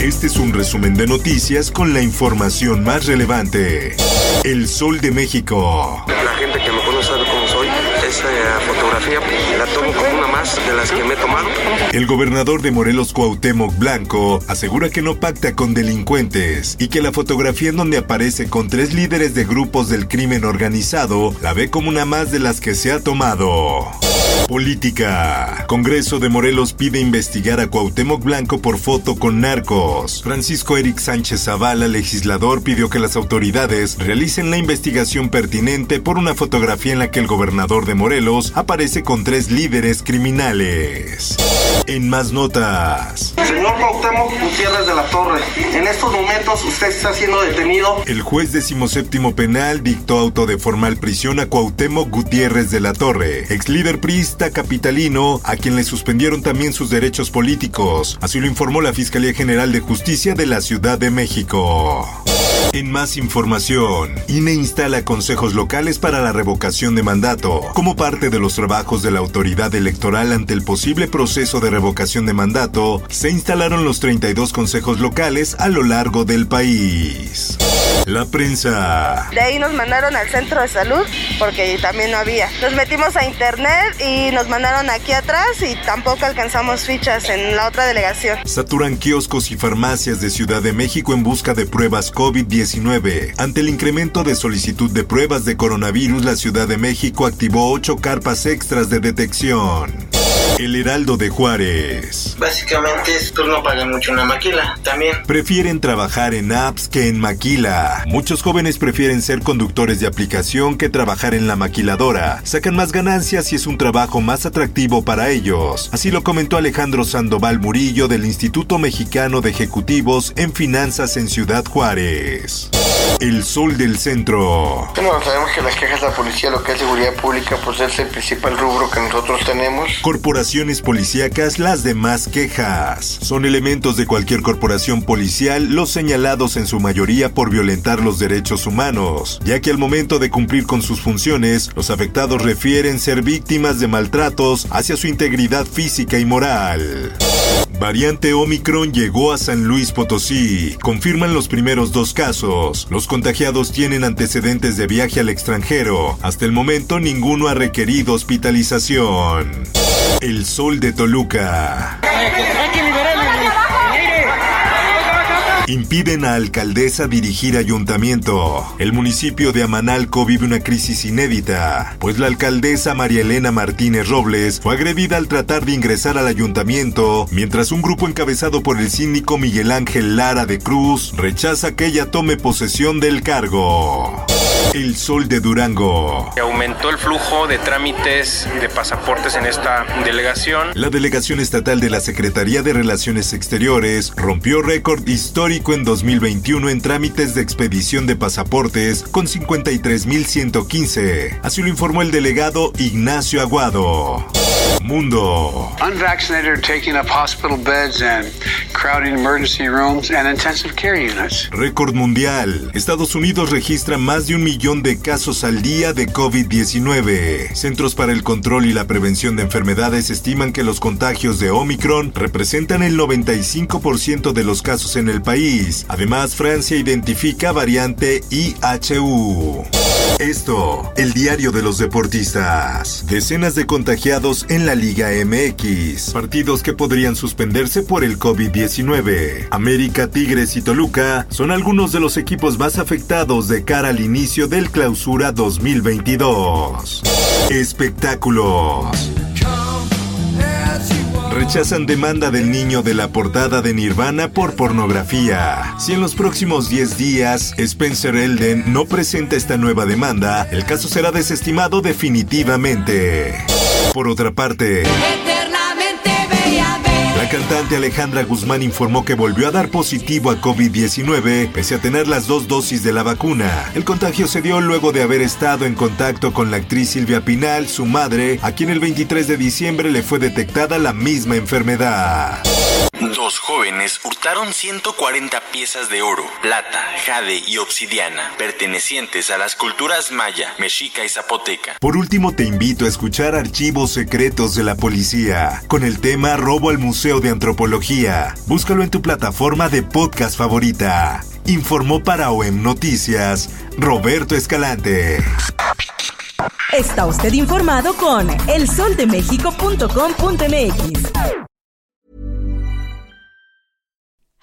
Este es un resumen de noticias con la información más relevante. El Sol de México. La gente que me conoce sabe cómo soy. Esa fotografía la tomo como una más de las que me he tomado. El gobernador de Morelos Cuauhtémoc Blanco asegura que no pacta con delincuentes y que la fotografía en donde aparece con tres líderes de grupos del crimen organizado la ve como una más de las que se ha tomado. Política. Congreso de Morelos pide investigar a Cuauhtémoc Blanco por foto con narcos. Francisco Eric Sánchez Zavala, legislador, pidió que las autoridades realicen la investigación pertinente por una fotografía en la que el gobernador de Morelos aparece con tres líderes criminales. En más notas. Señor Cuauhtémoc Gutiérrez de la Torre, en estos momentos usted está siendo detenido. El juez decimoséptimo penal dictó auto de formal prisión a Cuauhtémoc Gutiérrez de la Torre, ex líder capitalino, a quien le suspendieron también sus derechos políticos. Así lo informó la Fiscalía General de Justicia de la Ciudad de México. En más información, INE instala consejos locales para la revocación de mandato. Como parte de los trabajos de la autoridad electoral ante el posible proceso de revocación de mandato, se instalaron los 32 consejos locales a lo largo del país. La prensa. De ahí nos mandaron al centro de salud porque también no había. Nos metimos a internet y nos mandaron aquí atrás y tampoco alcanzamos fichas en la otra delegación. Saturan kioscos y farmacias de Ciudad de México en busca de pruebas COVID-19. Ante el incremento de solicitud de pruebas de coronavirus, la Ciudad de México activó ocho carpas extras de detección. El Heraldo de Juárez. Básicamente es turno paga mucho una maquila también. Prefieren trabajar en apps que en maquila. Muchos jóvenes prefieren ser conductores de aplicación que trabajar en la maquiladora. Sacan más ganancias y es un trabajo más atractivo para ellos. Así lo comentó Alejandro Sandoval Murillo del Instituto Mexicano de Ejecutivos en Finanzas en Ciudad Juárez. El Sol del Centro. Bueno, sabemos que las quejas de la policía, lo que es seguridad pública, pues es el principal rubro que nosotros tenemos. Corporaciones policíacas, las demás quejas. Son elementos de cualquier corporación policial, los señalados en su mayoría por violentar los derechos humanos, ya que al momento de cumplir con sus funciones, los afectados refieren ser víctimas de maltratos hacia su integridad física y moral. Variante Omicron llegó a San Luis Potosí. Confirman los primeros dos casos. Los contagiados tienen antecedentes de viaje al extranjero. Hasta el momento ninguno ha requerido hospitalización. El sol de Toluca. Impiden a alcaldesa dirigir ayuntamiento. El municipio de Amanalco vive una crisis inédita, pues la alcaldesa María Elena Martínez Robles fue agredida al tratar de ingresar al ayuntamiento, mientras un grupo encabezado por el síndico Miguel Ángel Lara de Cruz rechaza que ella tome posesión del cargo. El Sol de Durango. Aumentó el flujo de trámites de pasaportes en esta delegación. La delegación estatal de la Secretaría de Relaciones Exteriores rompió récord histórico en 2021 en trámites de expedición de pasaportes con 53.115. Así lo informó el delegado Ignacio Aguado. Mundo. Unvaccinated are taking up hospital beds and crowding emergency rooms and intensive care units. Récord mundial. Estados Unidos registra más de un millón de casos al día de COVID-19. Centros para el Control y la Prevención de Enfermedades estiman que los contagios de Omicron representan el 95% de los casos en el país. Además, Francia identifica variante IHU. Esto, el diario de los deportistas. Decenas de contagiados en la Liga MX. Partidos que podrían suspenderse por el COVID-19. América, Tigres y Toluca son algunos de los equipos más afectados de cara al inicio del clausura 2022. Espectáculos. Rechazan demanda del niño de la portada de Nirvana por pornografía. Si en los próximos 10 días Spencer Elden no presenta esta nueva demanda, el caso será desestimado definitivamente. Por otra parte, cantante Alejandra Guzmán informó que volvió a dar positivo a COVID-19 pese a tener las dos dosis de la vacuna. El contagio se dio luego de haber estado en contacto con la actriz Silvia Pinal, su madre, a quien el 23 de diciembre le fue detectada la misma enfermedad. Dos jóvenes hurtaron 140 piezas de oro, plata, jade y obsidiana, pertenecientes a las culturas maya, mexica y zapoteca. Por último, te invito a escuchar Archivos Secretos de la Policía, con el tema Robo al Museo de Antropología. Búscalo en tu plataforma de podcast favorita. Informó para OEM Noticias, Roberto Escalante. Está usted informado con elsoldemexico.com.mx.